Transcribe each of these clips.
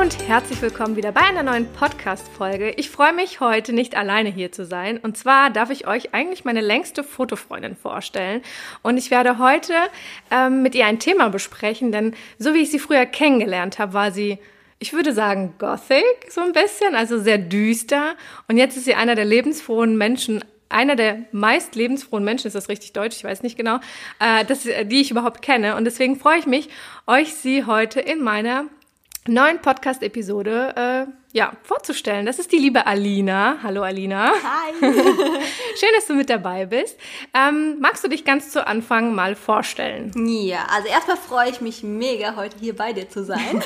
Und herzlich willkommen wieder bei einer neuen Podcast-Folge. Ich freue mich heute nicht alleine hier zu sein. Und zwar darf ich euch eigentlich meine längste Fotofreundin vorstellen. Und ich werde heute ähm, mit ihr ein Thema besprechen, denn so wie ich sie früher kennengelernt habe, war sie ich würde sagen, gothic so ein bisschen, also sehr düster. Und jetzt ist sie einer der lebensfrohen Menschen, einer der meist lebensfrohen Menschen, ist das richtig deutsch, ich weiß nicht genau, äh, das, die ich überhaupt kenne. Und deswegen freue ich mich, euch sie heute in meiner neuen Podcast-Episode äh, ja, vorzustellen. Das ist die liebe Alina. Hallo Alina. Hi. Schön, dass du mit dabei bist. Ähm, magst du dich ganz zu Anfang mal vorstellen? Ja, also erstmal freue ich mich mega, heute hier bei dir zu sein.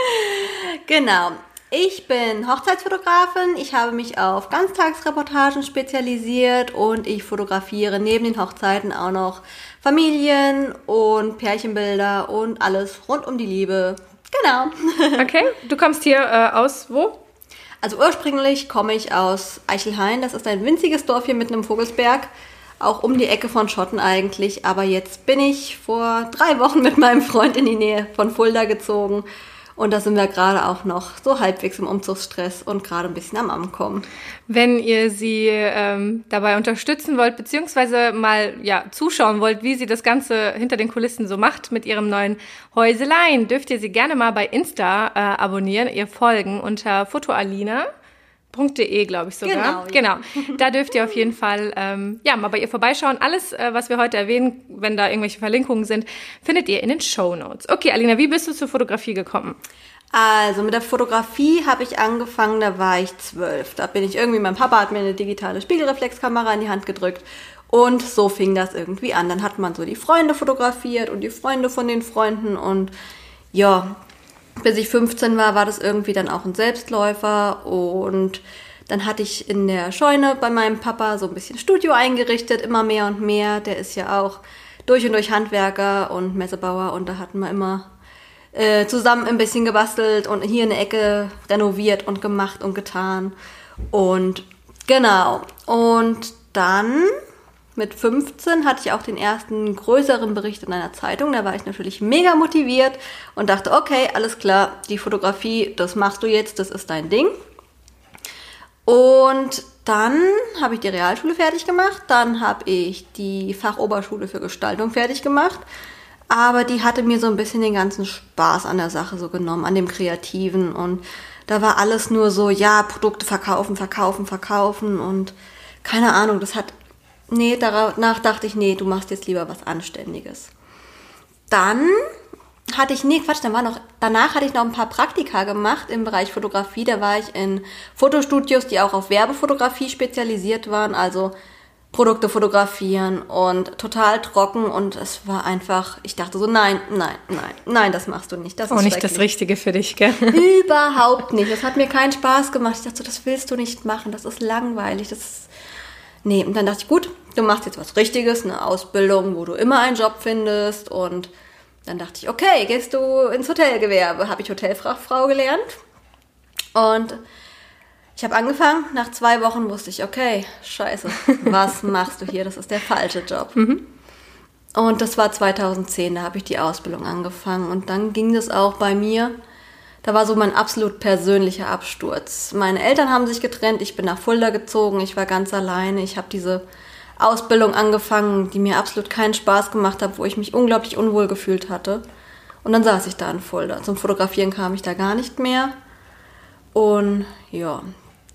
genau. Ich bin Hochzeitsfotografin. Ich habe mich auf Ganztagsreportagen spezialisiert und ich fotografiere neben den Hochzeiten auch noch Familien und Pärchenbilder und alles rund um die Liebe, Genau. okay, du kommst hier äh, aus wo? Also ursprünglich komme ich aus Eichelhain. Das ist ein winziges Dorf hier mitten im Vogelsberg. Auch um die Ecke von Schotten eigentlich. Aber jetzt bin ich vor drei Wochen mit meinem Freund in die Nähe von Fulda gezogen und da sind wir gerade auch noch so halbwegs im Umzugsstress und gerade ein bisschen am Ankommen. Wenn ihr sie ähm, dabei unterstützen wollt, beziehungsweise mal ja, zuschauen wollt, wie sie das Ganze hinter den Kulissen so macht mit ihrem neuen Häuselein, dürft ihr sie gerne mal bei Insta äh, abonnieren, ihr folgen unter Fotoalina. .de, glaube ich sogar. Genau, ja. genau. Da dürft ihr auf jeden Fall ähm, ja mal bei ihr vorbeischauen. Alles, äh, was wir heute erwähnen, wenn da irgendwelche Verlinkungen sind, findet ihr in den Show Notes. Okay, Alina, wie bist du zur Fotografie gekommen? Also mit der Fotografie habe ich angefangen, da war ich zwölf. Da bin ich irgendwie, mein Papa hat mir eine digitale Spiegelreflexkamera in die Hand gedrückt und so fing das irgendwie an. Dann hat man so die Freunde fotografiert und die Freunde von den Freunden und ja, bis ich 15 war, war das irgendwie dann auch ein Selbstläufer und dann hatte ich in der Scheune bei meinem Papa so ein bisschen Studio eingerichtet, immer mehr und mehr. Der ist ja auch durch und durch Handwerker und Messebauer und da hatten wir immer äh, zusammen ein bisschen gebastelt und hier eine Ecke renoviert und gemacht und getan. Und genau. Und dann mit 15 hatte ich auch den ersten größeren Bericht in einer Zeitung. Da war ich natürlich mega motiviert und dachte, okay, alles klar, die Fotografie, das machst du jetzt, das ist dein Ding. Und dann habe ich die Realschule fertig gemacht, dann habe ich die Fachoberschule für Gestaltung fertig gemacht. Aber die hatte mir so ein bisschen den ganzen Spaß an der Sache so genommen, an dem Kreativen. Und da war alles nur so, ja, Produkte verkaufen, verkaufen, verkaufen. Und keine Ahnung, das hat nee, danach dachte ich, nee, du machst jetzt lieber was Anständiges. Dann hatte ich, nee, Quatsch, dann war noch, danach hatte ich noch ein paar Praktika gemacht im Bereich Fotografie. Da war ich in Fotostudios, die auch auf Werbefotografie spezialisiert waren, also Produkte fotografieren und total trocken und es war einfach, ich dachte so, nein, nein, nein, nein, das machst du nicht. Das ist nicht das Richtige für dich, gell? Überhaupt nicht. Das hat mir keinen Spaß gemacht. Ich dachte so, das willst du nicht machen, das ist langweilig, das ist Nee, und dann dachte ich, gut, du machst jetzt was Richtiges, eine Ausbildung, wo du immer einen Job findest. Und dann dachte ich, okay, gehst du ins Hotelgewerbe. Habe ich Hotelfachfrau gelernt. Und ich habe angefangen, nach zwei Wochen wusste ich, okay, scheiße, was machst du hier? Das ist der falsche Job. Mhm. Und das war 2010, da habe ich die Ausbildung angefangen. Und dann ging das auch bei mir da war so mein absolut persönlicher Absturz. Meine Eltern haben sich getrennt, ich bin nach Fulda gezogen, ich war ganz alleine, ich habe diese Ausbildung angefangen, die mir absolut keinen Spaß gemacht hat, wo ich mich unglaublich unwohl gefühlt hatte. Und dann saß ich da in Fulda. Zum Fotografieren kam ich da gar nicht mehr. Und ja,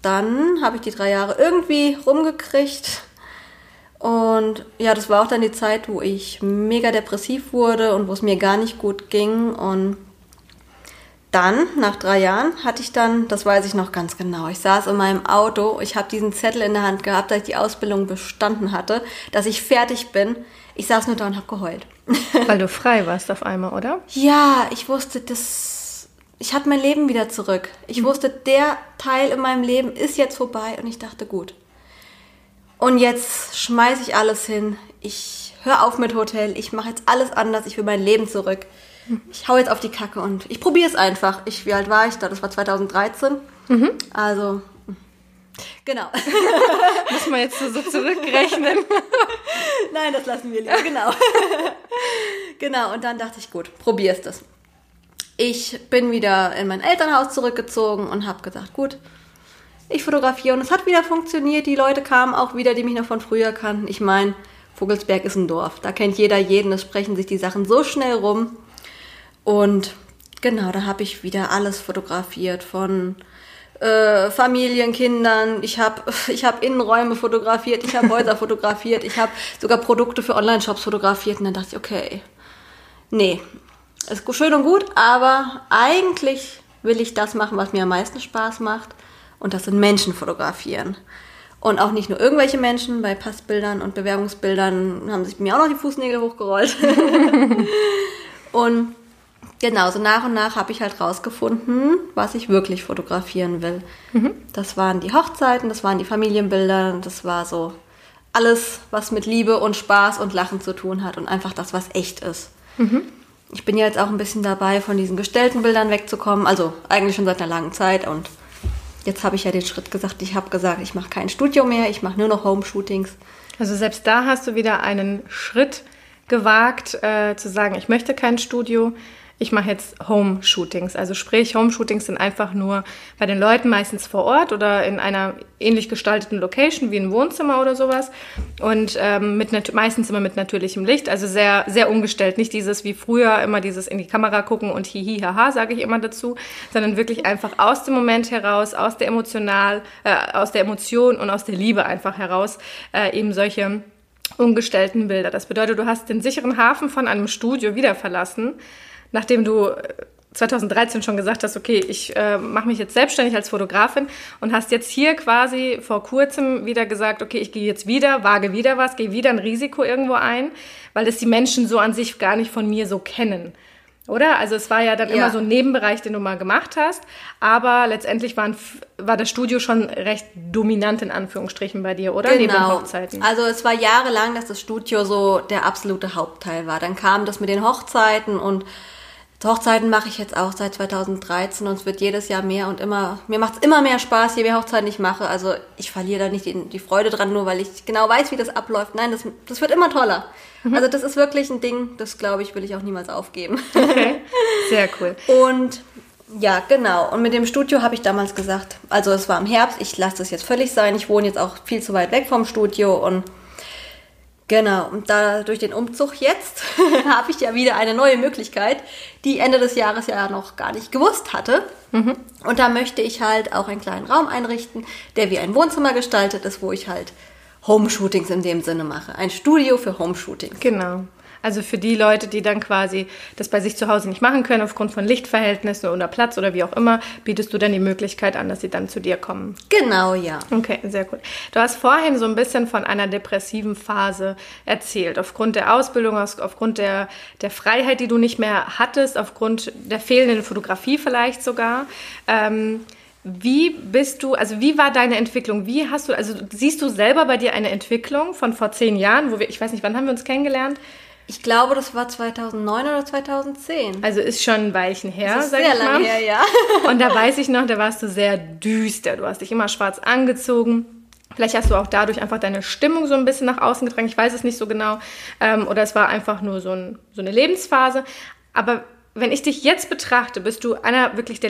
dann habe ich die drei Jahre irgendwie rumgekriegt. Und ja, das war auch dann die Zeit, wo ich mega depressiv wurde und wo es mir gar nicht gut ging. Und dann, nach drei Jahren, hatte ich dann, das weiß ich noch ganz genau, ich saß in meinem Auto, ich habe diesen Zettel in der Hand gehabt, dass ich die Ausbildung bestanden hatte, dass ich fertig bin. Ich saß nur da und habe geheult. Weil du frei warst auf einmal, oder? Ja, ich wusste, das, ich hatte mein Leben wieder zurück. Ich mhm. wusste, der Teil in meinem Leben ist jetzt vorbei und ich dachte, gut. Und jetzt schmeiße ich alles hin. Ich höre auf mit Hotel. Ich mache jetzt alles anders. Ich will mein Leben zurück. Ich hau jetzt auf die Kacke und ich probiere es einfach. Ich, wie alt war ich da? Das war 2013. Mhm. Also, genau. Muss man jetzt so, so zurückrechnen. Nein, das lassen wir lieber. Genau. genau, und dann dachte ich, gut, probierst es. Ich bin wieder in mein Elternhaus zurückgezogen und habe gesagt, gut, ich fotografiere und es hat wieder funktioniert. Die Leute kamen auch wieder, die mich noch von früher kannten. Ich meine, Vogelsberg ist ein Dorf. Da kennt jeder jeden. Es sprechen sich die Sachen so schnell rum. Und genau, da habe ich wieder alles fotografiert von äh, Familien, Kindern. Ich habe ich hab Innenräume fotografiert, ich habe Häuser fotografiert, ich habe sogar Produkte für Online-Shops fotografiert. Und dann dachte ich, okay, nee, ist schön und gut, aber eigentlich will ich das machen, was mir am meisten Spaß macht. Und das sind Menschen fotografieren. Und auch nicht nur irgendwelche Menschen, bei Passbildern und Bewerbungsbildern haben sich mir auch noch die Fußnägel hochgerollt. und genau, so nach und nach habe ich halt rausgefunden, was ich wirklich fotografieren will. Mhm. Das waren die Hochzeiten, das waren die Familienbilder, das war so alles, was mit Liebe und Spaß und Lachen zu tun hat und einfach das, was echt ist. Mhm. Ich bin jetzt auch ein bisschen dabei, von diesen gestellten Bildern wegzukommen, also eigentlich schon seit einer langen Zeit und jetzt habe ich ja den Schritt gesagt, ich habe gesagt, ich mache kein Studio mehr, ich mache nur noch Home-Shootings. Also selbst da hast du wieder einen Schritt gewagt, äh, zu sagen, ich möchte kein Studio, ich mache jetzt Home-Shootings. Also sprich, Home-Shootings sind einfach nur bei den Leuten meistens vor Ort oder in einer ähnlich gestalteten Location wie ein Wohnzimmer oder sowas. Und ähm, mit meistens immer mit natürlichem Licht, also sehr, sehr umgestellt. Nicht dieses wie früher immer dieses in die Kamera gucken und hihi, haha, sage ich immer dazu, sondern wirklich einfach aus dem Moment heraus, aus der emotional, äh, aus der Emotion und aus der Liebe einfach heraus äh, eben solche umgestellten Bilder. Das bedeutet, du hast den sicheren Hafen von einem Studio wieder verlassen nachdem du 2013 äh, schon gesagt hast, okay, ich äh, mache mich jetzt selbstständig als Fotografin und hast jetzt hier quasi vor kurzem wieder gesagt, okay, ich gehe jetzt wieder, wage wieder was, gehe wieder ein Risiko irgendwo ein, weil es die Menschen so an sich gar nicht von mir so kennen. Oder? Also es war ja dann ja. immer so ein Nebenbereich, den du mal gemacht hast, aber letztendlich waren, war das Studio schon recht dominant in Anführungsstrichen bei dir, oder? Genau. Neben den Hochzeiten. Also es war jahrelang, dass das Studio so der absolute Hauptteil war. Dann kam das mit den Hochzeiten und Hochzeiten mache ich jetzt auch seit 2013 und es wird jedes Jahr mehr und immer, mir macht es immer mehr Spaß, je mehr Hochzeiten ich mache. Also ich verliere da nicht die, die, Freude dran, nur weil ich genau weiß, wie das abläuft. Nein, das, das wird immer toller. Mhm. Also das ist wirklich ein Ding, das glaube ich, will ich auch niemals aufgeben. Okay, sehr cool. Und ja, genau. Und mit dem Studio habe ich damals gesagt, also es war im Herbst, ich lasse das jetzt völlig sein. Ich wohne jetzt auch viel zu weit weg vom Studio und Genau, und da durch den Umzug jetzt habe ich ja wieder eine neue Möglichkeit, die Ende des Jahres ja noch gar nicht gewusst hatte. Mhm. Und da möchte ich halt auch einen kleinen Raum einrichten, der wie ein Wohnzimmer gestaltet ist, wo ich halt Home-Shootings in dem Sinne mache. Ein Studio für Home-Shootings. Genau. Also für die Leute, die dann quasi das bei sich zu Hause nicht machen können, aufgrund von Lichtverhältnissen oder Platz oder wie auch immer, bietest du dann die Möglichkeit an, dass sie dann zu dir kommen. Genau, ja. Okay, sehr gut. Du hast vorhin so ein bisschen von einer depressiven Phase erzählt. Aufgrund der Ausbildung, aufgrund der, der Freiheit, die du nicht mehr hattest, aufgrund der fehlenden Fotografie vielleicht sogar. Ähm, wie bist du, also wie war deine Entwicklung? Wie hast du, also siehst du selber bei dir eine Entwicklung von vor zehn Jahren, wo wir, ich weiß nicht, wann haben wir uns kennengelernt? Ich glaube, das war 2009 oder 2010. Also ist schon ein Weilchen her, das ist sag sehr ich mal. her, ja. Und da weiß ich noch, da warst du sehr düster. Du hast dich immer schwarz angezogen. Vielleicht hast du auch dadurch einfach deine Stimmung so ein bisschen nach außen getragen. Ich weiß es nicht so genau. Ähm, oder es war einfach nur so, ein, so eine Lebensphase. Aber wenn ich dich jetzt betrachte, bist du einer wirklich der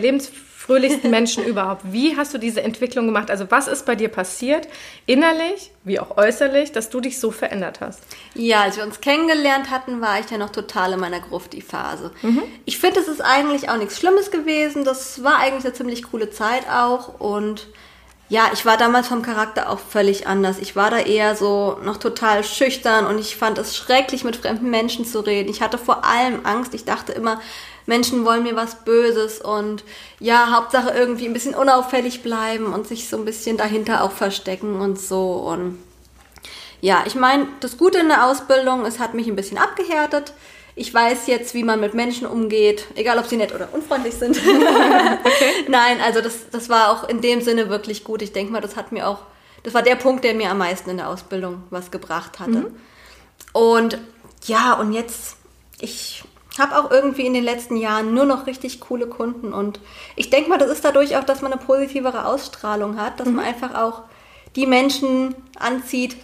lebensfröhlichsten Menschen überhaupt. Wie hast du diese Entwicklung gemacht? Also was ist bei dir passiert, innerlich wie auch äußerlich, dass du dich so verändert hast? Ja, als wir uns kennengelernt hatten, war ich ja noch total in meiner Grufti-Phase. Mhm. Ich finde, es ist eigentlich auch nichts Schlimmes gewesen. Das war eigentlich eine ziemlich coole Zeit auch und ja, ich war damals vom Charakter auch völlig anders. Ich war da eher so noch total schüchtern und ich fand es schrecklich, mit fremden Menschen zu reden. Ich hatte vor allem Angst. Ich dachte immer, Menschen wollen mir was Böses und ja, Hauptsache irgendwie ein bisschen unauffällig bleiben und sich so ein bisschen dahinter auch verstecken und so. Und ja, ich meine, das Gute in der Ausbildung, es hat mich ein bisschen abgehärtet ich weiß jetzt, wie man mit Menschen umgeht, egal ob sie nett oder unfreundlich sind. okay. Nein, also das, das war auch in dem Sinne wirklich gut. Ich denke mal, das hat mir auch das war der Punkt, der mir am meisten in der Ausbildung was gebracht hatte. Mhm. Und ja, und jetzt, ich habe auch irgendwie in den letzten Jahren nur noch richtig coole Kunden und ich denke mal, das ist dadurch auch, dass man eine positivere Ausstrahlung hat, dass mhm. man einfach auch die Menschen anzieht,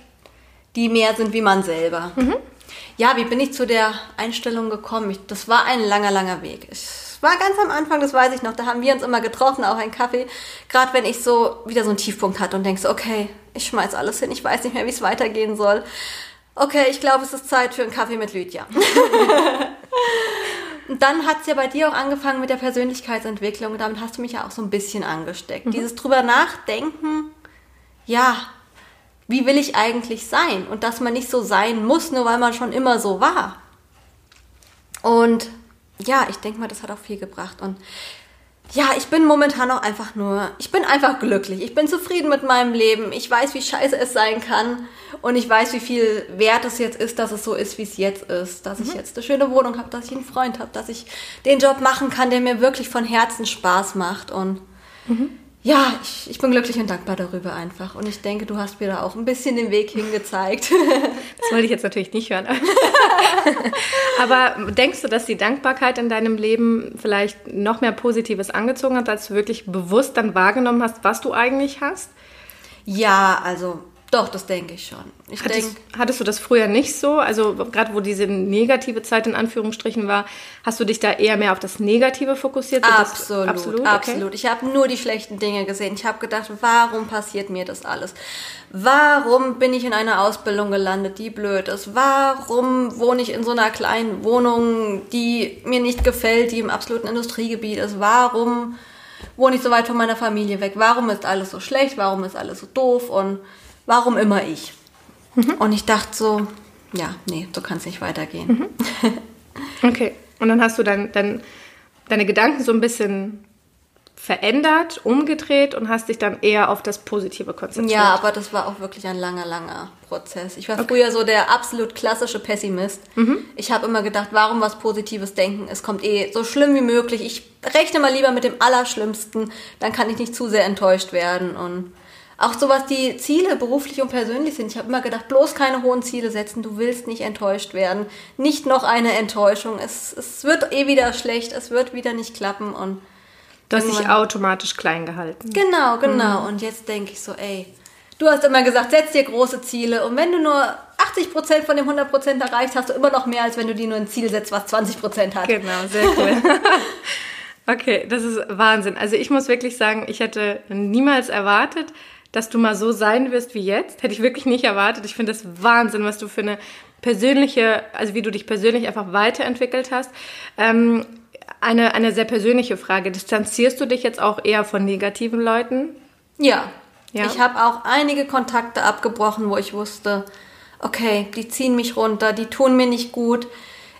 die mehr sind wie man selber. Mhm. Ja, wie bin ich zu der Einstellung gekommen? Ich, das war ein langer, langer Weg. Es war ganz am Anfang, das weiß ich noch, da haben wir uns immer getroffen, auch einen Kaffee. Gerade wenn ich so wieder so einen Tiefpunkt hatte und denkst, okay, ich schmeiß alles hin, ich weiß nicht mehr, wie es weitergehen soll. Okay, ich glaube, es ist Zeit für einen Kaffee mit Lydia. Und dann hat es ja bei dir auch angefangen mit der Persönlichkeitsentwicklung. Damit hast du mich ja auch so ein bisschen angesteckt. Mhm. Dieses drüber nachdenken, ja, wie will ich eigentlich sein? Und dass man nicht so sein muss, nur weil man schon immer so war. Und ja, ich denke mal, das hat auch viel gebracht. Und ja, ich bin momentan auch einfach nur, ich bin einfach glücklich. Ich bin zufrieden mit meinem Leben. Ich weiß, wie scheiße es sein kann. Und ich weiß, wie viel wert es jetzt ist, dass es so ist, wie es jetzt ist. Dass mhm. ich jetzt eine schöne Wohnung habe, dass ich einen Freund habe, dass ich den Job machen kann, der mir wirklich von Herzen Spaß macht. Und mhm ja, ich, ich, bin glücklich und dankbar darüber einfach. Und ich denke, du hast mir da auch ein bisschen den Weg hingezeigt. Das wollte ich jetzt natürlich nicht hören. Aber denkst du, dass die Dankbarkeit in deinem Leben vielleicht noch mehr Positives angezogen hat, als du wirklich bewusst dann wahrgenommen hast, was du eigentlich hast? Ja, also doch, das denke ich schon. Ich hattest, denk, hattest du das früher nicht so? Also gerade wo diese negative Zeit in Anführungsstrichen war, hast du dich da eher mehr auf das Negative fokussiert? Absolut, das, absolut. absolut. Okay. Ich habe nur die schlechten Dinge gesehen. Ich habe gedacht, warum passiert mir das alles? Warum bin ich in einer Ausbildung gelandet, die blöd ist? Warum wohne ich in so einer kleinen Wohnung, die mir nicht gefällt, die im absoluten Industriegebiet ist? Warum wohne ich so weit von meiner Familie weg? Warum ist alles so schlecht? Warum ist alles so doof? Und warum immer ich? Mhm. Und ich dachte so, ja, nee, so kann es nicht weitergehen. Mhm. Okay. Und dann hast du dann, dann deine Gedanken so ein bisschen verändert, umgedreht und hast dich dann eher auf das Positive konzentriert. Ja, aber das war auch wirklich ein langer, langer Prozess. Ich war okay. früher so der absolut klassische Pessimist. Mhm. Ich habe immer gedacht, warum was Positives denken? Es kommt eh so schlimm wie möglich. Ich rechne mal lieber mit dem Allerschlimmsten, dann kann ich nicht zu sehr enttäuscht werden. Und auch so was die Ziele beruflich und persönlich sind. Ich habe immer gedacht, bloß keine hohen Ziele setzen, du willst nicht enttäuscht werden. Nicht noch eine Enttäuschung. Es, es wird eh wieder schlecht, es wird wieder nicht klappen und. Du hast dich automatisch klein gehalten. Genau, genau. Mhm. Und jetzt denke ich so, ey, du hast immer gesagt, setz dir große Ziele und wenn du nur 80% von dem 100% erreicht, hast du immer noch mehr, als wenn du dir nur ein Ziel setzt, was 20% hat. Genau, sehr cool. okay, das ist Wahnsinn. Also ich muss wirklich sagen, ich hätte niemals erwartet, dass du mal so sein wirst wie jetzt. Hätte ich wirklich nicht erwartet. Ich finde das Wahnsinn, was du für eine persönliche, also wie du dich persönlich einfach weiterentwickelt hast. Ähm, eine, eine sehr persönliche Frage. Distanzierst du dich jetzt auch eher von negativen Leuten? Ja. ja. Ich habe auch einige Kontakte abgebrochen, wo ich wusste, okay, die ziehen mich runter, die tun mir nicht gut.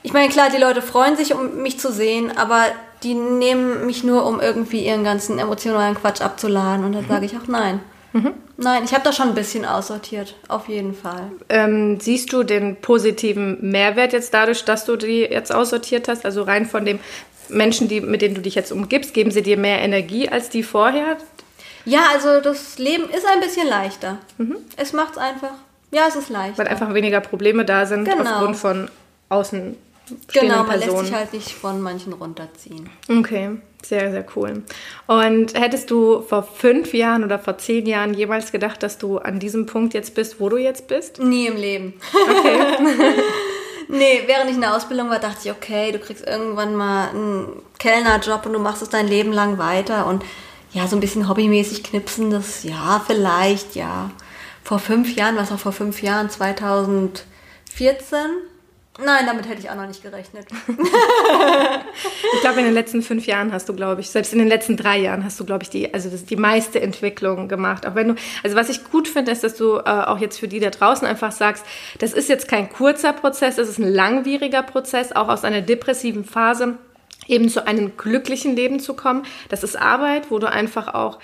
Ich meine, klar, die Leute freuen sich, um mich zu sehen, aber die nehmen mich nur, um irgendwie ihren ganzen emotionalen Quatsch abzuladen. Und dann mhm. sage ich auch nein. Mhm. Nein, ich habe da schon ein bisschen aussortiert, auf jeden Fall. Ähm, siehst du den positiven Mehrwert jetzt dadurch, dass du die jetzt aussortiert hast? Also rein von den Menschen, die, mit denen du dich jetzt umgibst, geben sie dir mehr Energie als die vorher? Ja, also das Leben ist ein bisschen leichter. Mhm. Es macht es einfach. Ja, es ist leichter. Weil einfach weniger Probleme da sind genau. aufgrund von außen Genau, man Personen. lässt sich halt nicht von manchen runterziehen. Okay, sehr, sehr cool. Und hättest du vor fünf Jahren oder vor zehn Jahren jemals gedacht, dass du an diesem Punkt jetzt bist, wo du jetzt bist? Nie im Leben. Okay. nee, während ich in der Ausbildung war, dachte ich, okay, du kriegst irgendwann mal einen Kellnerjob und du machst es dein Leben lang weiter und ja, so ein bisschen hobbymäßig knipsen, das ja, vielleicht, ja. Vor fünf Jahren, was auch vor fünf Jahren, 2014, Nein, damit hätte ich auch noch nicht gerechnet. ich glaube, in den letzten fünf Jahren hast du, glaube ich, selbst in den letzten drei Jahren hast du, glaube ich, die, also das, die meiste Entwicklung gemacht. Auch wenn du, also was ich gut finde, ist, dass du äh, auch jetzt für die da draußen einfach sagst, das ist jetzt kein kurzer Prozess, das ist ein langwieriger Prozess, auch aus einer depressiven Phase eben zu einem glücklichen Leben zu kommen. Das ist Arbeit, wo du einfach auch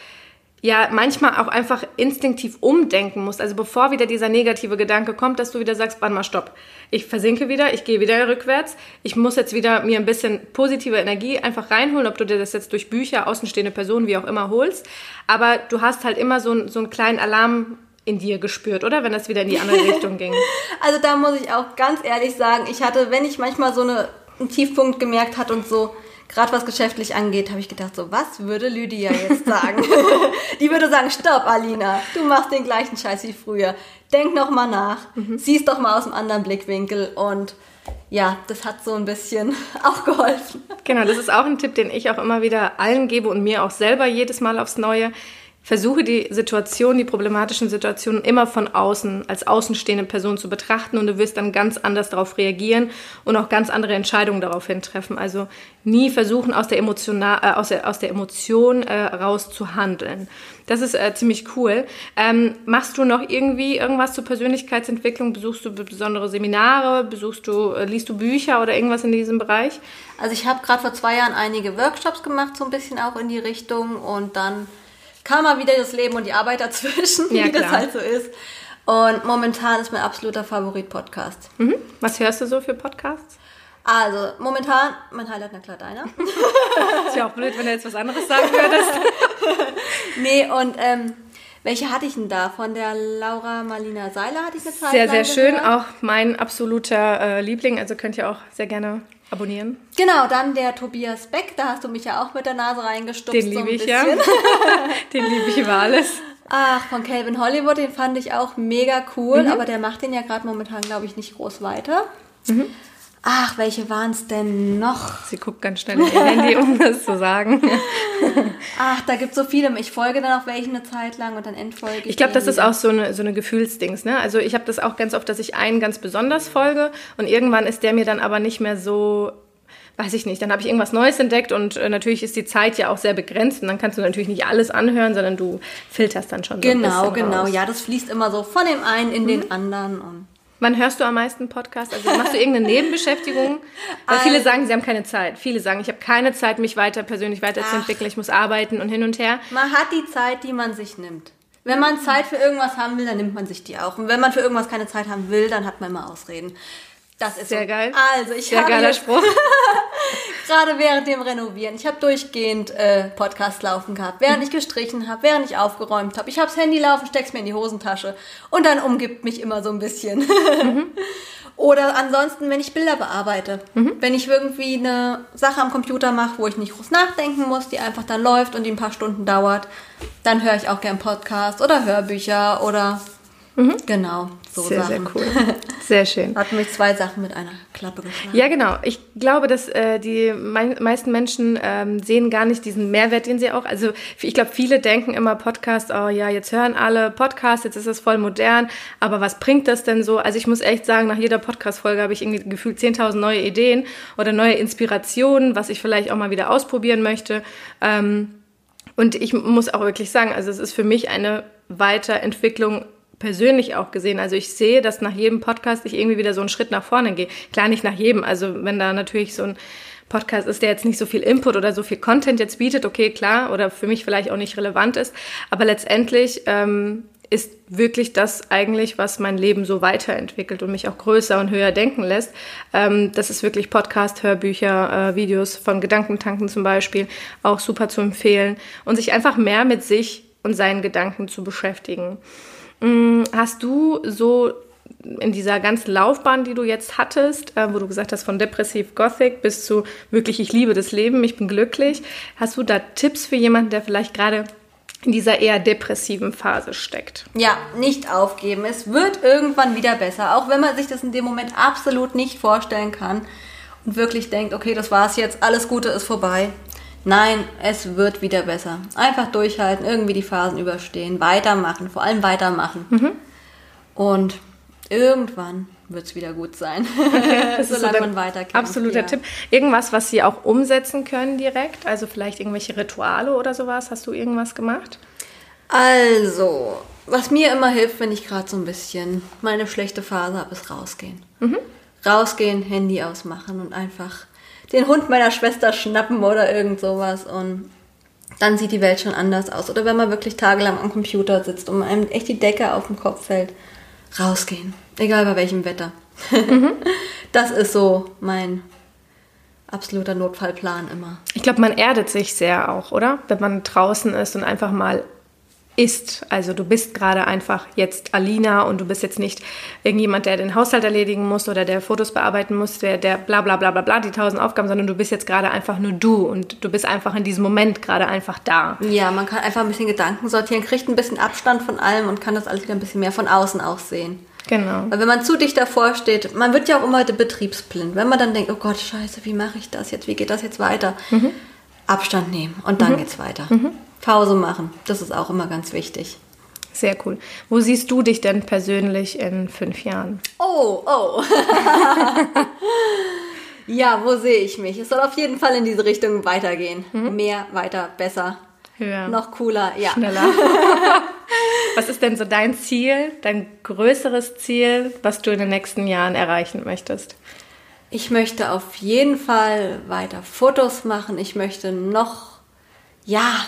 ja manchmal auch einfach instinktiv umdenken musst. Also bevor wieder dieser negative Gedanke kommt, dass du wieder sagst, warte mal, stopp. Ich versinke wieder, ich gehe wieder rückwärts. Ich muss jetzt wieder mir ein bisschen positive Energie einfach reinholen, ob du dir das jetzt durch Bücher, außenstehende Personen, wie auch immer holst. Aber du hast halt immer so, so einen kleinen Alarm in dir gespürt, oder? Wenn das wieder in die andere Richtung ging. Also da muss ich auch ganz ehrlich sagen, ich hatte, wenn ich manchmal so eine, einen Tiefpunkt gemerkt hat und so, gerade was geschäftlich angeht, habe ich gedacht, so, was würde Lydia jetzt sagen? Die würde sagen, stopp, Alina, du machst den gleichen Scheiß wie früher. Denk noch mal nach, mhm. siehst doch mal aus einem anderen Blickwinkel und ja, das hat so ein bisschen auch geholfen. Genau, das ist auch ein Tipp, den ich auch immer wieder allen gebe und mir auch selber jedes Mal aufs Neue versuche die Situation, die problematischen Situationen immer von außen, als außenstehende Person zu betrachten und du wirst dann ganz anders darauf reagieren und auch ganz andere Entscheidungen daraufhin treffen. Also nie versuchen, aus der, Emotional, äh, aus der, aus der Emotion äh, raus zu handeln. Das ist äh, ziemlich cool. Ähm, machst du noch irgendwie irgendwas zur Persönlichkeitsentwicklung? Besuchst du besondere Seminare? Besuchst du, äh, liest du Bücher oder irgendwas in diesem Bereich? Also ich habe gerade vor zwei Jahren einige Workshops gemacht, so ein bisschen auch in die Richtung und dann kam mal wieder das Leben und die Arbeit dazwischen, ja, wie klar. das halt so ist. Und momentan ist mein absoluter Favorit-Podcast. Mhm. Was hörst du so für Podcasts? Also, momentan, mein Highlight, na klar, deiner. ist ja auch blöd, wenn du jetzt was anderes sagen würdest. nee, und ähm, welche hatte ich denn da? Von der Laura Marlina Seiler hatte ich eine Zeit Sehr, sehr schön. Gehört. Auch mein absoluter äh, Liebling. Also könnt ihr auch sehr gerne abonnieren. Genau, dann der Tobias Beck, da hast du mich ja auch mit der Nase reingestupst. Den liebe so ich ja. den liebe ich über alles. Ach, von Calvin Hollywood, den fand ich auch mega cool, mhm. aber der macht den ja gerade momentan, glaube ich, nicht groß weiter. Mhm. Ach, welche waren es denn noch? Sie guckt ganz schnell in ihr Handy, um das zu sagen. Ach, da gibt es so viele. Ich folge dann auch welchen eine Zeit lang und dann entfolge ich. Ich glaube, das ist auch so eine, so eine Gefühlsdings. Ne? Also ich habe das auch ganz oft, dass ich einen ganz besonders folge und irgendwann ist der mir dann aber nicht mehr so weiß ich nicht, dann habe ich irgendwas Neues entdeckt und äh, natürlich ist die Zeit ja auch sehr begrenzt und dann kannst du natürlich nicht alles anhören, sondern du filterst dann schon so Genau, genau. Raus. Ja, das fließt immer so von dem einen in mhm. den anderen und Wann hörst du am meisten Podcast? Also machst du irgendeine Nebenbeschäftigung? Weil viele sagen, sie haben keine Zeit. Viele sagen, ich habe keine Zeit, mich weiter persönlich weiterzuentwickeln. Ich muss arbeiten und hin und her. Man hat die Zeit, die man sich nimmt. Wenn man Zeit für irgendwas haben will, dann nimmt man sich die auch. Und wenn man für irgendwas keine Zeit haben will, dann hat man immer Ausreden. Das ist sehr so. geil. Also ich sehr habe geiler Spruch. gerade während dem Renovieren, ich habe durchgehend äh, Podcast laufen gehabt, während ich gestrichen habe, während ich aufgeräumt habe. Ich habe das Handy laufen, steck's mir in die Hosentasche und dann umgibt mich immer so ein bisschen. Mhm. Oder ansonsten, wenn ich Bilder bearbeite, mhm. wenn ich irgendwie eine Sache am Computer mache, wo ich nicht groß nachdenken muss, die einfach dann läuft und die ein paar Stunden dauert, dann höre ich auch gern Podcast oder Hörbücher oder Mhm. Genau, so sehr, Sachen. Sehr cool. Sehr schön. Hat mich zwei Sachen mit einer Klappe geschlagen. Ja, genau. Ich glaube, dass äh, die mei meisten Menschen ähm, sehen gar nicht diesen Mehrwert, den sie auch. Also ich glaube, viele denken immer Podcast, oh ja, jetzt hören alle Podcast, jetzt ist das voll modern. Aber was bringt das denn so? Also ich muss echt sagen, nach jeder Podcast-Folge habe ich irgendwie gefühlt 10.000 neue Ideen oder neue Inspirationen, was ich vielleicht auch mal wieder ausprobieren möchte. Ähm, und ich muss auch wirklich sagen, also es ist für mich eine Weiterentwicklung persönlich auch gesehen. Also ich sehe, dass nach jedem Podcast ich irgendwie wieder so einen Schritt nach vorne gehe. Klar nicht nach jedem. Also wenn da natürlich so ein Podcast ist, der jetzt nicht so viel Input oder so viel Content jetzt bietet, okay, klar, oder für mich vielleicht auch nicht relevant ist. Aber letztendlich ähm, ist wirklich das eigentlich, was mein Leben so weiterentwickelt und mich auch größer und höher denken lässt. Ähm, das ist wirklich Podcast, Hörbücher, äh, Videos von Gedankentanken zum Beispiel, auch super zu empfehlen und sich einfach mehr mit sich und seinen Gedanken zu beschäftigen. Mm, hast du so in dieser ganzen Laufbahn, die du jetzt hattest, äh, wo du gesagt hast, von depressiv Gothic bis zu wirklich, ich liebe das Leben, ich bin glücklich, hast du da Tipps für jemanden, der vielleicht gerade in dieser eher depressiven Phase steckt? Ja, nicht aufgeben. Es wird irgendwann wieder besser, auch wenn man sich das in dem Moment absolut nicht vorstellen kann und wirklich denkt, okay, das war's jetzt, alles Gute ist vorbei. Nein, es wird wieder besser. Einfach durchhalten, irgendwie die Phasen überstehen, weitermachen, vor allem weitermachen. Mhm. Und irgendwann wird es wieder gut sein. Okay, Solange so man weiterkämpft. Absoluter ja. Tipp. Irgendwas, was Sie auch umsetzen können direkt? Also vielleicht irgendwelche Rituale oder sowas? Hast du irgendwas gemacht? Also, was mir immer hilft, wenn ich gerade so ein bisschen meine schlechte Phase habe, ist rausgehen. Mhm. Rausgehen, Handy ausmachen und einfach den Hund meiner Schwester schnappen oder irgend sowas und dann sieht die Welt schon anders aus. Oder wenn man wirklich tagelang am Computer sitzt und einem echt die Decke auf den Kopf fällt, rausgehen. Egal bei welchem Wetter. Mhm. Das ist so mein absoluter Notfallplan immer. Ich glaube, man erdet sich sehr auch, oder? Wenn man draußen ist und einfach mal ist. Also du bist gerade einfach jetzt Alina und du bist jetzt nicht irgendjemand, der den Haushalt erledigen muss oder der Fotos bearbeiten muss, der, der bla bla bla bla bla, die tausend Aufgaben, sondern du bist jetzt gerade einfach nur du und du bist einfach in diesem Moment gerade einfach da. Ja, man kann einfach ein bisschen Gedanken sortieren, kriegt ein bisschen Abstand von allem und kann das alles wieder ein bisschen mehr von außen auch sehen. Genau. Weil wenn man zu dicht davor steht, man wird ja auch immer betriebsblind. Wenn man dann denkt, oh Gott, scheiße, wie mache ich das jetzt, wie geht das jetzt weiter? Mhm. Abstand nehmen und dann mhm. geht's weiter. Mhm. Pause machen, das ist auch immer ganz wichtig. Sehr cool. Wo siehst du dich denn persönlich in fünf Jahren? Oh, oh. ja, wo sehe ich mich? Es soll auf jeden Fall in diese Richtung weitergehen. Mhm. Mehr, weiter, besser. Höher. Noch cooler, ja. Schneller. was ist denn so dein Ziel, dein größeres Ziel, was du in den nächsten Jahren erreichen möchtest? Ich möchte auf jeden Fall weiter Fotos machen. Ich möchte noch, ja,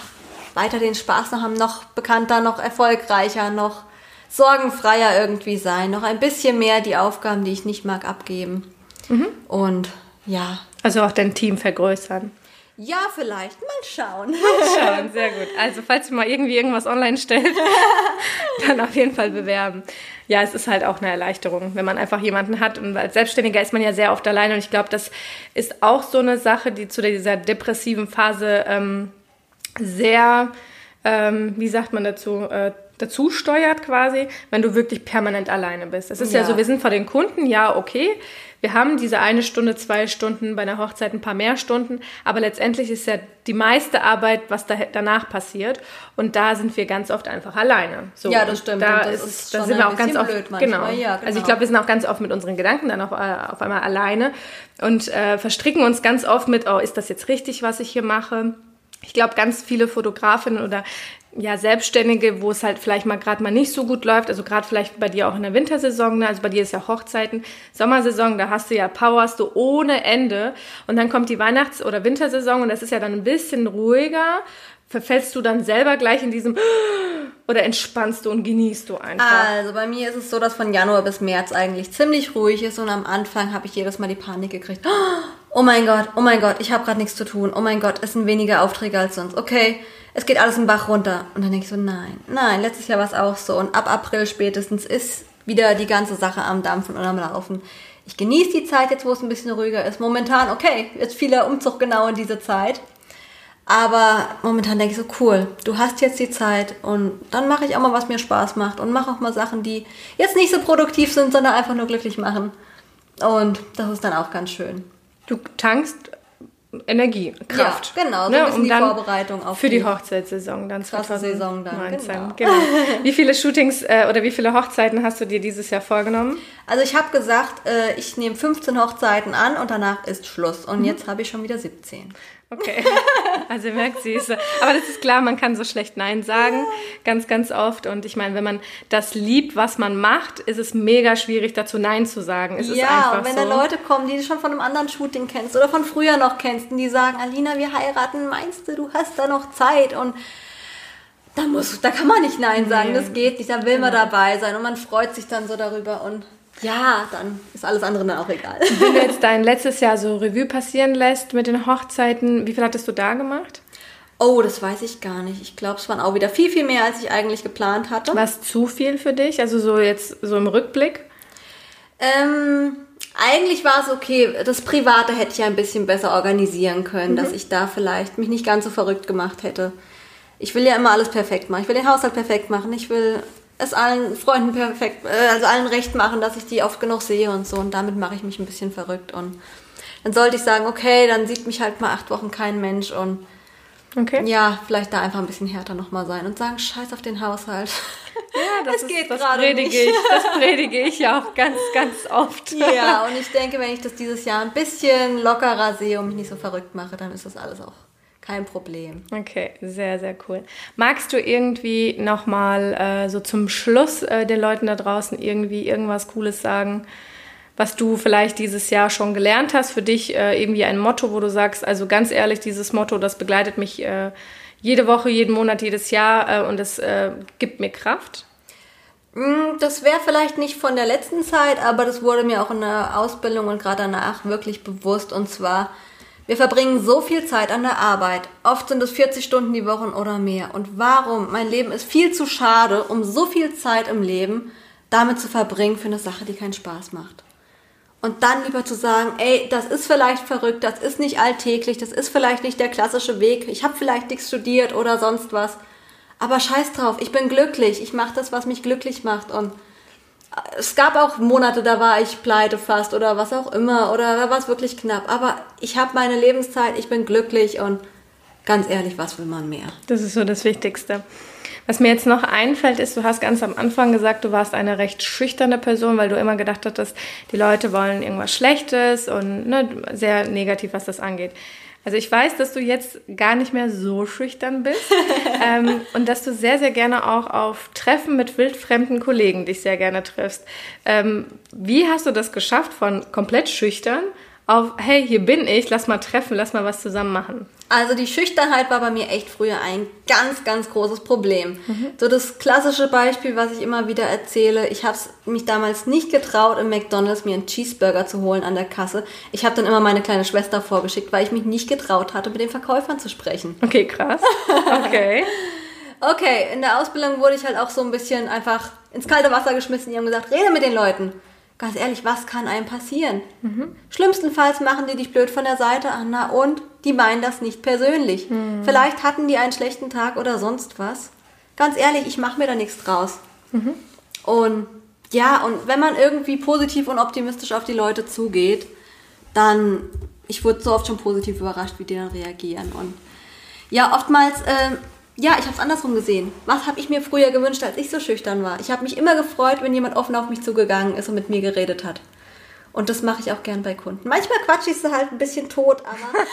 weiter den Spaß noch haben, noch bekannter, noch erfolgreicher, noch sorgenfreier irgendwie sein, noch ein bisschen mehr die Aufgaben, die ich nicht mag, abgeben. Mhm. Und ja. Also auch dein Team vergrößern. Ja, vielleicht. Mal schauen. Mal schauen, sehr gut. Also, falls ihr mal irgendwie irgendwas online stellt, dann auf jeden Fall bewerben. Ja, es ist halt auch eine Erleichterung, wenn man einfach jemanden hat. Und als Selbstständiger ist man ja sehr oft alleine. Und ich glaube, das ist auch so eine Sache, die zu dieser depressiven Phase ähm, sehr, ähm, wie sagt man dazu, äh, dazu steuert quasi, wenn du wirklich permanent alleine bist. Es ist ja. ja so, wir sind vor den Kunden, ja, okay. Wir haben diese eine Stunde, zwei Stunden, bei einer Hochzeit ein paar mehr Stunden, aber letztendlich ist ja die meiste Arbeit, was da, danach passiert. Und da sind wir ganz oft einfach alleine. So, ja, das stimmt. Da, das ist, da sind wir auch ganz oft. Genau. Ja, genau. Also ich glaube, wir sind auch ganz oft mit unseren Gedanken dann auf, äh, auf einmal alleine und äh, verstricken uns ganz oft mit, oh, ist das jetzt richtig, was ich hier mache? Ich glaube, ganz viele Fotografinnen oder ja, Selbstständige, wo es halt vielleicht mal gerade mal nicht so gut läuft, also gerade vielleicht bei dir auch in der Wintersaison, ne? also bei dir ist ja Hochzeiten, Sommersaison, da hast du ja powerst du ohne Ende und dann kommt die Weihnachts- oder Wintersaison und das ist ja dann ein bisschen ruhiger. Verfällst du dann selber gleich in diesem oder entspannst du und genießt du einfach? Also bei mir ist es so, dass von Januar bis März eigentlich ziemlich ruhig ist und am Anfang habe ich jedes Mal die Panik gekriegt. Oh mein Gott, oh mein Gott, ich habe gerade nichts zu tun. Oh mein Gott, es sind weniger Aufträge als sonst. Okay, es geht alles im Bach runter. Und dann denke ich so, nein, nein, letztes Jahr war es auch so. Und ab April spätestens ist wieder die ganze Sache am Dampfen und am Laufen. Ich genieße die Zeit jetzt, wo es ein bisschen ruhiger ist. Momentan, okay, jetzt vieler Umzug genau in diese Zeit. Aber momentan denke ich so, cool, du hast jetzt die Zeit und dann mache ich auch mal, was mir Spaß macht und mache auch mal Sachen, die jetzt nicht so produktiv sind, sondern einfach nur glücklich machen. Und das ist dann auch ganz schön. Du tankst Energie, Kraft. Ja, genau, so ne? um die Vorbereitung auf für die, die Hochzeitssaison dann Saison dann, genau. genau. Wie viele Shootings äh, oder wie viele Hochzeiten hast du dir dieses Jahr vorgenommen? Also ich habe gesagt, äh, ich nehme 15 Hochzeiten an und danach ist Schluss. Und mhm. jetzt habe ich schon wieder 17. Okay. Also ihr merkt sie. Ist, aber das ist klar, man kann so schlecht Nein sagen. Ganz, ganz oft. Und ich meine, wenn man das liebt, was man macht, ist es mega schwierig, dazu Nein zu sagen. Es ja, und wenn so. da Leute kommen, die du schon von einem anderen Shooting kennst oder von früher noch kennst, und die sagen, Alina, wir heiraten, meinst du, du hast da noch Zeit? Und da muss, da kann man nicht Nein sagen, nee. das geht nicht, da will man genau. dabei sein und man freut sich dann so darüber und ja, dann ist alles andere dann auch egal. Wenn du jetzt dein letztes Jahr so Revue passieren lässt mit den Hochzeiten, wie viel hattest du da gemacht? Oh, das weiß ich gar nicht. Ich glaube, es waren auch wieder viel, viel mehr, als ich eigentlich geplant hatte. War es zu viel für dich? Also so jetzt so im Rückblick? Ähm, eigentlich war es okay. Das Private hätte ich ja ein bisschen besser organisieren können, mhm. dass ich da vielleicht mich nicht ganz so verrückt gemacht hätte. Ich will ja immer alles perfekt machen. Ich will den Haushalt perfekt machen. Ich will es allen Freunden perfekt, äh, also allen recht machen, dass ich die oft genug sehe und so. Und damit mache ich mich ein bisschen verrückt. Und dann sollte ich sagen, okay, dann sieht mich halt mal acht Wochen kein Mensch und okay. ja, vielleicht da einfach ein bisschen härter nochmal sein und sagen, scheiß auf den Haushalt. Ja, das, das geht das predige nicht. ich. Das predige ich ja auch ganz, ganz oft. Ja, und ich denke, wenn ich das dieses Jahr ein bisschen lockerer sehe und mich nicht so verrückt mache, dann ist das alles auch kein Problem. Okay, sehr, sehr cool. Magst du irgendwie nochmal äh, so zum Schluss äh, den Leuten da draußen irgendwie irgendwas Cooles sagen, was du vielleicht dieses Jahr schon gelernt hast? Für dich äh, irgendwie ein Motto, wo du sagst, also ganz ehrlich, dieses Motto, das begleitet mich äh, jede Woche, jeden Monat, jedes Jahr äh, und es äh, gibt mir Kraft? Mm, das wäre vielleicht nicht von der letzten Zeit, aber das wurde mir auch in der Ausbildung und gerade danach wirklich bewusst. Und zwar, Wir verbringen so viel Zeit an der Arbeit. Oft sind es 40 Stunden die Woche oder mehr. Und warum? Mein Leben ist viel zu schade, um so viel Zeit im Leben damit zu verbringen für eine Sache, die keinen Spaß macht. Und dann lieber zu sagen, ey, das ist vielleicht verrückt, das ist nicht alltäglich, das ist vielleicht nicht der klassische Weg, ich habe vielleicht nichts studiert oder sonst was. Aber scheiß drauf, ich bin glücklich, ich mache das, was mich glücklich macht. Und es gab auch Monate, da war ich pleite fast oder was auch immer oder da war es wirklich knapp. Aber ich habe meine Lebenszeit, ich bin glücklich und ganz ehrlich, was will man mehr? Das ist so das Wichtigste. Was mir jetzt noch einfällt, ist, du hast ganz am Anfang gesagt, du warst eine recht schüchterne Person, weil du immer gedacht hattest, die Leute wollen irgendwas Schlechtes und ne, sehr negativ, was das angeht. Also ich weiß, dass du jetzt gar nicht mehr so schüchtern bist ähm, und dass du sehr, sehr gerne auch auf Treffen mit wildfremden Kollegen dich sehr gerne triffst. Ähm, wie hast du das geschafft von komplett schüchtern auf, hey, hier bin ich, lass mal treffen, lass mal was zusammen machen? Also die Schüchternheit war bei mir echt früher ein ganz, ganz großes Problem. Mhm. So das klassische Beispiel, was ich immer wieder erzähle, ich habe mich damals nicht getraut, im McDonald's mir einen Cheeseburger zu holen an der Kasse. Ich habe dann immer meine kleine Schwester vorgeschickt, weil ich mich nicht getraut hatte, mit den Verkäufern zu sprechen. Okay, krass. Okay. okay, in der Ausbildung wurde ich halt auch so ein bisschen einfach ins kalte Wasser geschmissen. Die haben gesagt, rede mit den Leuten ganz ehrlich, was kann einem passieren? Mhm. Schlimmstenfalls machen die dich blöd von der Seite an, na und die meinen das nicht persönlich. Mhm. Vielleicht hatten die einen schlechten Tag oder sonst was. Ganz ehrlich, ich mache mir da nichts draus. Mhm. Und ja, und wenn man irgendwie positiv und optimistisch auf die Leute zugeht, dann, ich wurde so oft schon positiv überrascht, wie die dann reagieren. Und ja, oftmals äh, ja, ich habe es andersrum gesehen. Was habe ich mir früher gewünscht, als ich so schüchtern war? Ich habe mich immer gefreut, wenn jemand offen auf mich zugegangen ist und mit mir geredet hat. Und das mache ich auch gern bei Kunden. Manchmal quatsch ich sie halt ein bisschen tot, aber.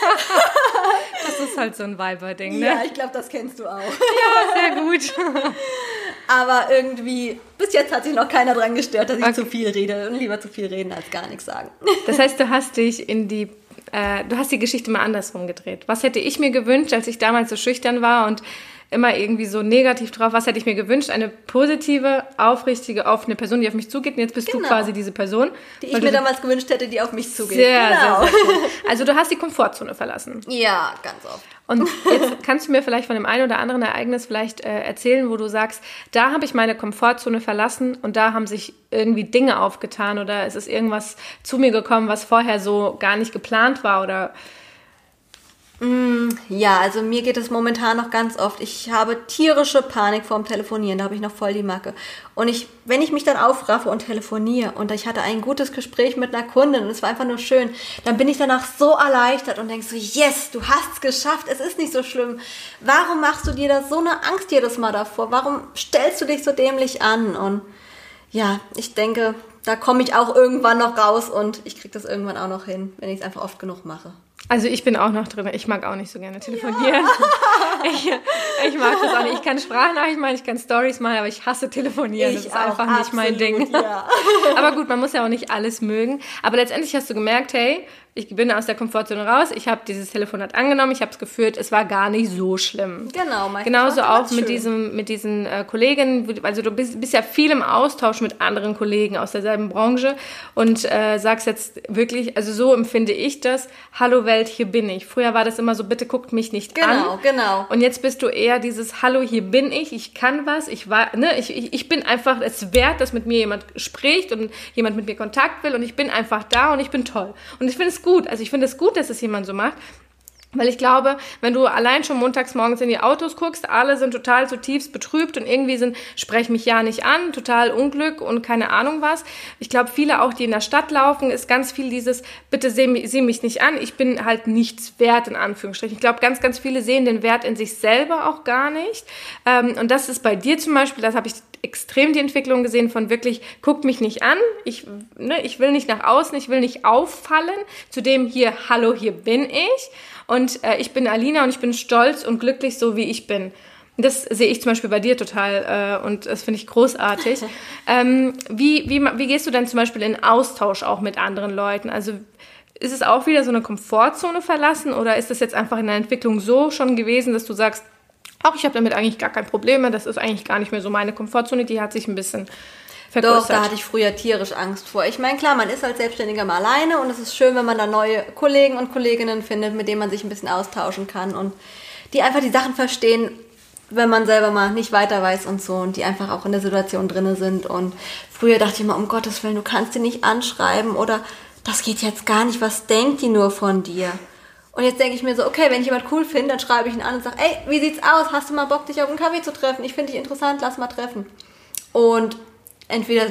das ist halt so ein Weiber-Ding, ne? Ja, ich glaube, das kennst du auch. Ja, sehr gut. aber irgendwie, bis jetzt hat sich noch keiner dran gestört, dass ich okay. zu viel rede. Und lieber zu viel reden als gar nichts sagen. Das heißt, du hast dich in die äh, du hast die Geschichte mal andersrum gedreht. Was hätte ich mir gewünscht, als ich damals so schüchtern war und immer irgendwie so negativ drauf. Was hätte ich mir gewünscht? Eine positive, aufrichtige, offene Person, die auf mich zugeht. Und jetzt bist genau. du quasi diese Person. Die ich mir damals gewünscht hätte, die auf mich zugeht. Sehr, genau. sehr, sehr cool. Also du hast die Komfortzone verlassen. Ja, ganz oft. Und jetzt kannst du mir vielleicht von dem einen oder anderen Ereignis vielleicht äh, erzählen, wo du sagst, da habe ich meine Komfortzone verlassen und da haben sich irgendwie Dinge aufgetan oder es ist irgendwas zu mir gekommen, was vorher so gar nicht geplant war oder ja, also mir geht es momentan noch ganz oft. Ich habe tierische Panik vorm Telefonieren, da habe ich noch voll die Macke. Und ich, wenn ich mich dann aufraffe und telefoniere und ich hatte ein gutes Gespräch mit einer Kundin und es war einfach nur schön, dann bin ich danach so erleichtert und denke so, yes, du hast es geschafft, es ist nicht so schlimm. Warum machst du dir da so eine Angst jedes Mal davor? Warum stellst du dich so dämlich an? Und ja, ich denke, da komme ich auch irgendwann noch raus und ich kriege das irgendwann auch noch hin, wenn ich es einfach oft genug mache. Also ich bin auch noch drin. Ich mag auch nicht so gerne telefonieren. Ja. Ich, ich, mag das auch nicht. Ich kann Sprachnachrichten machen, ich kann Stories machen, aber ich hasse telefonieren. Ich das ist einfach nicht mein Ding. Ja. Aber gut, man muss ja auch nicht alles mögen. Aber letztendlich hast du gemerkt, hey, ich bin aus der Komfortzone raus, ich habe dieses Telefonat angenommen, ich habe es geführt, es war gar nicht so schlimm. Genau, Genauso auch mit, diesem, mit diesen äh, Kollegen, also du bist, bist, ja viel im Austausch mit anderen Kollegen aus derselben Branche und äh, sagst jetzt wirklich, also so empfinde ich das, hallo Welt, hier bin ich. Früher war das immer so, bitte guckt mich nicht genau, an. Genau, genau. Und jetzt bist du eher dieses, hallo, hier bin ich, ich kann was, ich war, ne, ich, ich, ich bin einfach es wert, dass mit mir jemand spricht und jemand mit mir Kontakt will und ich bin einfach da und ich bin toll. Und ich finde es gut. Also ich finde es gut, dass es jemand so macht. Weil ich glaube, wenn du allein schon montags morgens in die Autos guckst, alle sind total zutiefst betrübt und irgendwie sind, sprech mich ja nicht an, total Unglück und keine Ahnung was. Ich glaube, viele auch, die in der Stadt laufen, ist ganz viel dieses, bitte seh, seh mich nicht an, ich bin halt nichts wert, in Anführungsstrichen. Ich glaube, ganz, ganz viele sehen den Wert in sich selber auch gar nicht. Ähm, und das ist bei dir zum Beispiel, das habe ich extrem die Entwicklung gesehen von wirklich, guck mich nicht an, ich, ne, ich will nicht nach außen, ich will nicht auffallen, zu dem hier, hallo, hier bin ich und äh, ich bin Alina und ich bin stolz und glücklich, so wie ich bin. Das sehe ich zum Beispiel bei dir total äh, und das finde ich großartig. ähm, wie, wie, wie gehst du denn zum Beispiel in Austausch auch mit anderen Leuten? Also ist es auch wieder so eine Komfortzone verlassen oder ist das jetzt einfach in der Entwicklung so schon gewesen, dass du sagst, auch ich habe damit eigentlich gar kein Problem mehr. Das ist eigentlich gar nicht mehr so meine Komfortzone. Die hat sich ein bisschen Doch, da hatte ich früher tierisch Angst vor. Ich meine, klar, man ist als Selbstständiger mal alleine und es ist schön, wenn man da neue Kollegen und Kolleginnen findet, mit denen man sich ein bisschen austauschen kann und die einfach die Sachen verstehen, wenn man selber mal nicht weiter weiß und so und die einfach auch in der Situation drinne sind. Und früher dachte ich immer, um Gottes Willen, du kannst die nicht anschreiben oder das geht jetzt gar nicht, was denkt die nur von dir? Und jetzt denke ich mir so, okay, wenn ich jemand cool finde, dann schreibe ich ihn an und sage, ey, wie sieht's aus? Hast du mal Bock, dich auf einen Kaffee zu treffen? Ich finde dich interessant, lass mal treffen. Und entweder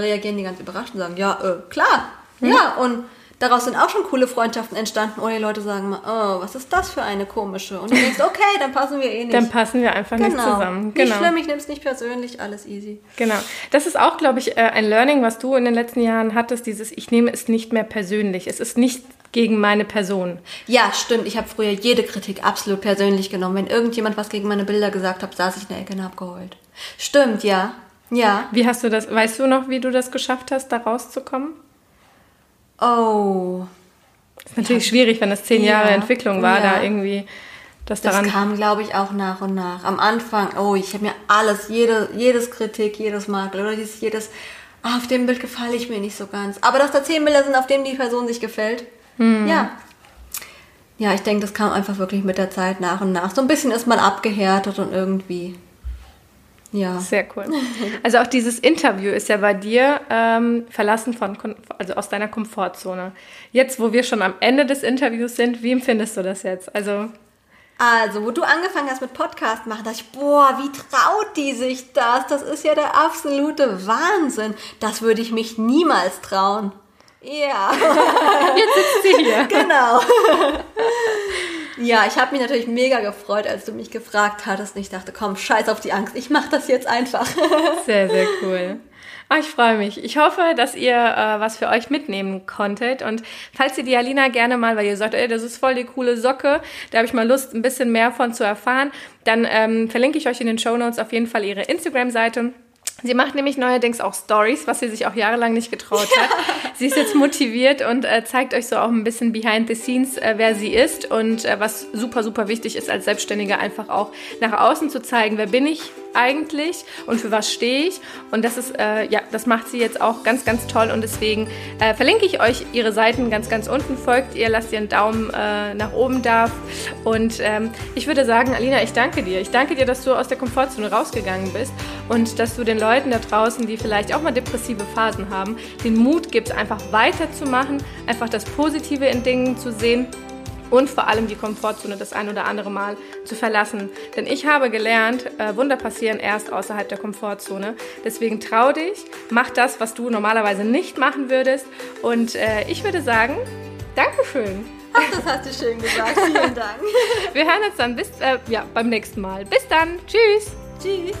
reagieren die ganz überrascht und sagen, ja, äh, klar, hm. ja, und daraus sind auch schon coole Freundschaften entstanden. Oder die Leute sagen mal, oh, was ist das für eine komische? Und du denkst, okay, dann passen wir eh nicht. Dann passen wir einfach genau. nicht zusammen. Genau. Nicht schlimm, ich nehme es nicht persönlich, alles easy. Genau. Das ist auch, glaube ich, äh, ein Learning, was du in den letzten Jahren hattest, dieses, ich nehme es nicht mehr persönlich. Es ist nicht gegen meine Person. Ja, stimmt. Ich habe früher jede Kritik absolut persönlich genommen. Wenn irgendjemand was gegen meine Bilder gesagt hat, saß ich in der Ecke und habe geheult. Stimmt, ja. Ja. Wie hast du das, weißt du noch, wie du das geschafft hast, da rauszukommen? Oh. Das ist natürlich ja. schwierig, wenn das zehn Jahre ja. Entwicklung war, ja. da irgendwie das daran. Das kam, glaube ich, auch nach und nach. Am Anfang, oh, ich habe mir alles, jede, jedes Kritik, jedes Makel oder dieses, jedes, ah, auf dem Bild gefalle ich mir nicht so ganz. Aber dass da zehn Bilder sind, auf denen die Person sich gefällt, hm. ja. Ja, ich denke, das kam einfach wirklich mit der Zeit nach und nach. So ein bisschen ist man abgehärtet und irgendwie ja. Sehr cool. Also auch dieses Interview ist ja bei dir ähm, verlassen von, also aus deiner Komfortzone. Jetzt, wo wir schon am Ende des Interviews sind, wie empfindest du das jetzt? Also also, wo du angefangen hast mit Podcast machen, dachte ich, boah, wie traut die sich das? Das ist ja der absolute Wahnsinn. Das würde ich mich niemals trauen. Ja. Jetzt sitzt sie hier. Genau. Ja, ich habe mich natürlich mega gefreut, als du mich gefragt hattest. Und ich dachte, komm, scheiß auf die Angst, ich mache das jetzt einfach. Sehr, sehr cool. Oh, ich freue mich. Ich hoffe, dass ihr äh, was für euch mitnehmen konntet. Und falls ihr die Alina gerne mal, weil ihr sagt, ey, das ist voll die coole Socke, da habe ich mal Lust, ein bisschen mehr von zu erfahren, dann ähm, verlinke ich euch in den Show Notes auf jeden Fall ihre Instagram-Seite. Sie macht nämlich neuerdings auch Stories, was sie sich auch jahrelang nicht getraut hat. sie ist jetzt motiviert und äh, zeigt euch so auch ein bisschen behind the scenes, äh, wer sie ist und äh, was super, super wichtig ist als Selbstständige einfach auch nach außen zu zeigen, wer bin ich eigentlich und für was stehe ich. Und das ist, äh, ja, das macht sie jetzt auch ganz, ganz toll und deswegen äh, verlinke ich euch ihre Seiten ganz, ganz unten. Folgt ihr, lasst ihr einen Daumen äh, nach oben da. Und ähm, ich würde sagen, Alina, ich danke dir. Ich danke dir, dass du aus der Komfortzone rausgegangen bist und dass du den Leuten da draußen, die vielleicht auch mal depressive Phasen haben, den Mut gibt, einfach weiterzumachen, einfach das Positive in Dingen zu sehen und vor allem die Komfortzone das ein oder andere Mal zu verlassen. Denn ich habe gelernt, äh, Wunder passieren erst außerhalb der Komfortzone. Deswegen trau dich, mach das, was du normalerweise nicht machen würdest. Und äh, ich würde sagen, Dankeschön. Ach, das hast du schön gesagt. Vielen Dank. Wir hören uns dann bis, äh, ja, beim nächsten Mal. Bis dann. Tschüss. Tschüss.